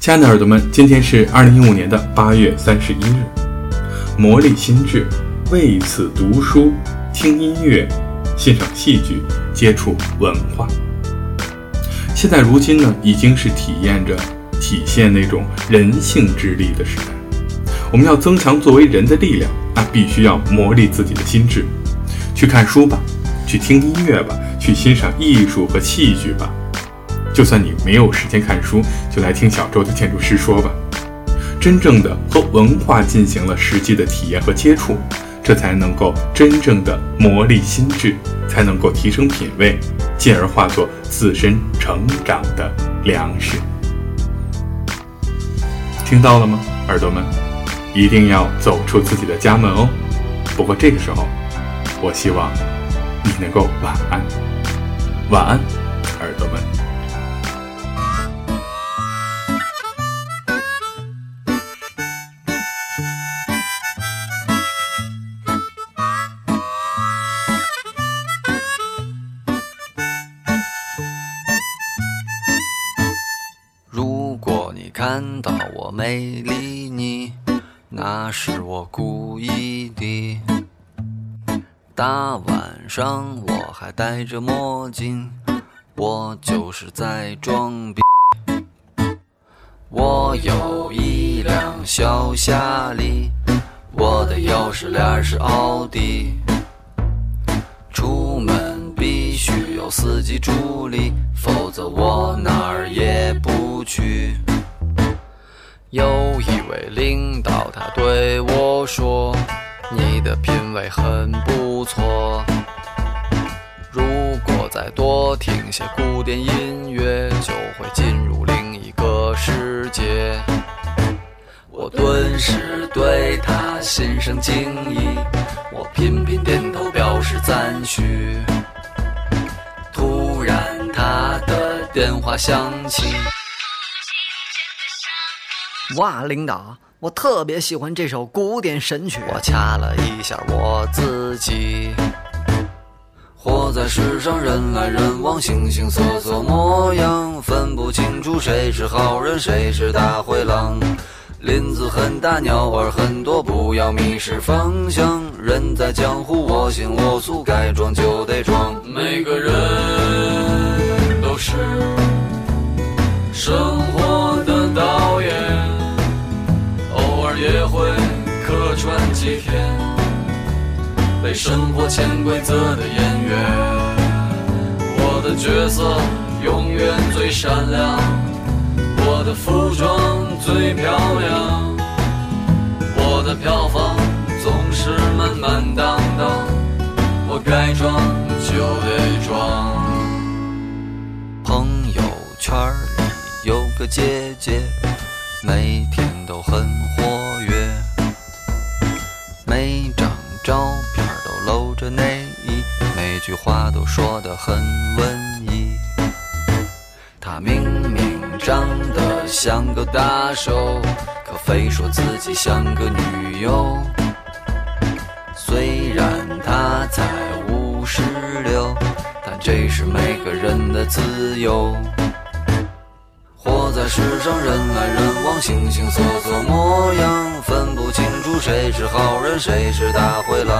亲爱的耳朵们，今天是二零一五年的八月三十一日，磨砺心智，为此读书、听音乐、欣赏戏剧、接触文化。现在如今呢，已经是体验着体现那种人性之力的时代。我们要增强作为人的力量，那必须要磨砺自己的心智。去看书吧，去听音乐吧，去欣赏艺术和戏剧吧。就算你没有时间看书，就来听小周的建筑师说吧。真正的和文化进行了实际的体验和接触，这才能够真正的磨砺心智，才能够提升品味，进而化作自身成长的粮食。听到了吗，耳朵们？一定要走出自己的家门哦。不过这个时候，我希望你能够晚安，晚安，耳朵们。看到我没理你，那是我故意的。大晚上我还戴着墨镜，我就是在装逼。我有一辆小夏利，我的钥匙链是奥迪。出门必须有司机助理，否则我哪儿也不去。有一位领导，他对我说：“你的品味很不错，如果再多听些古典音乐，就会进入另一个世界。”我顿时对他心生敬意，我频频点头表示赞许。突然，他的电话响起。哇，领导，我特别喜欢这首古典神曲。我掐了一下我自己。活在世上，人来人往，形形色色模样，分不清楚谁是好人，谁是大灰狼。林子很大，鸟儿很多，不要迷失方向。人在江湖，我行我素，该装就得装。每个人都是被生活潜规则的演员。我的角色永远最闪亮，我的服装最漂亮，我的票房总是满满当当。我该装就得装。朋友圈里有个姐姐，每天都很活跃，每这内衣，每。句话都说得很文艺，他明明长得像个大手，可非说自己像个女友。虽然他才五十六，但这是每个人的自由。活在世上，人来人往，形形色色模样，分不清楚谁是好人，谁是大灰狼。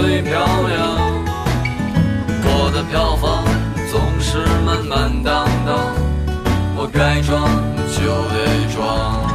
最漂亮，我的票房总是满满当当，我该装就得装。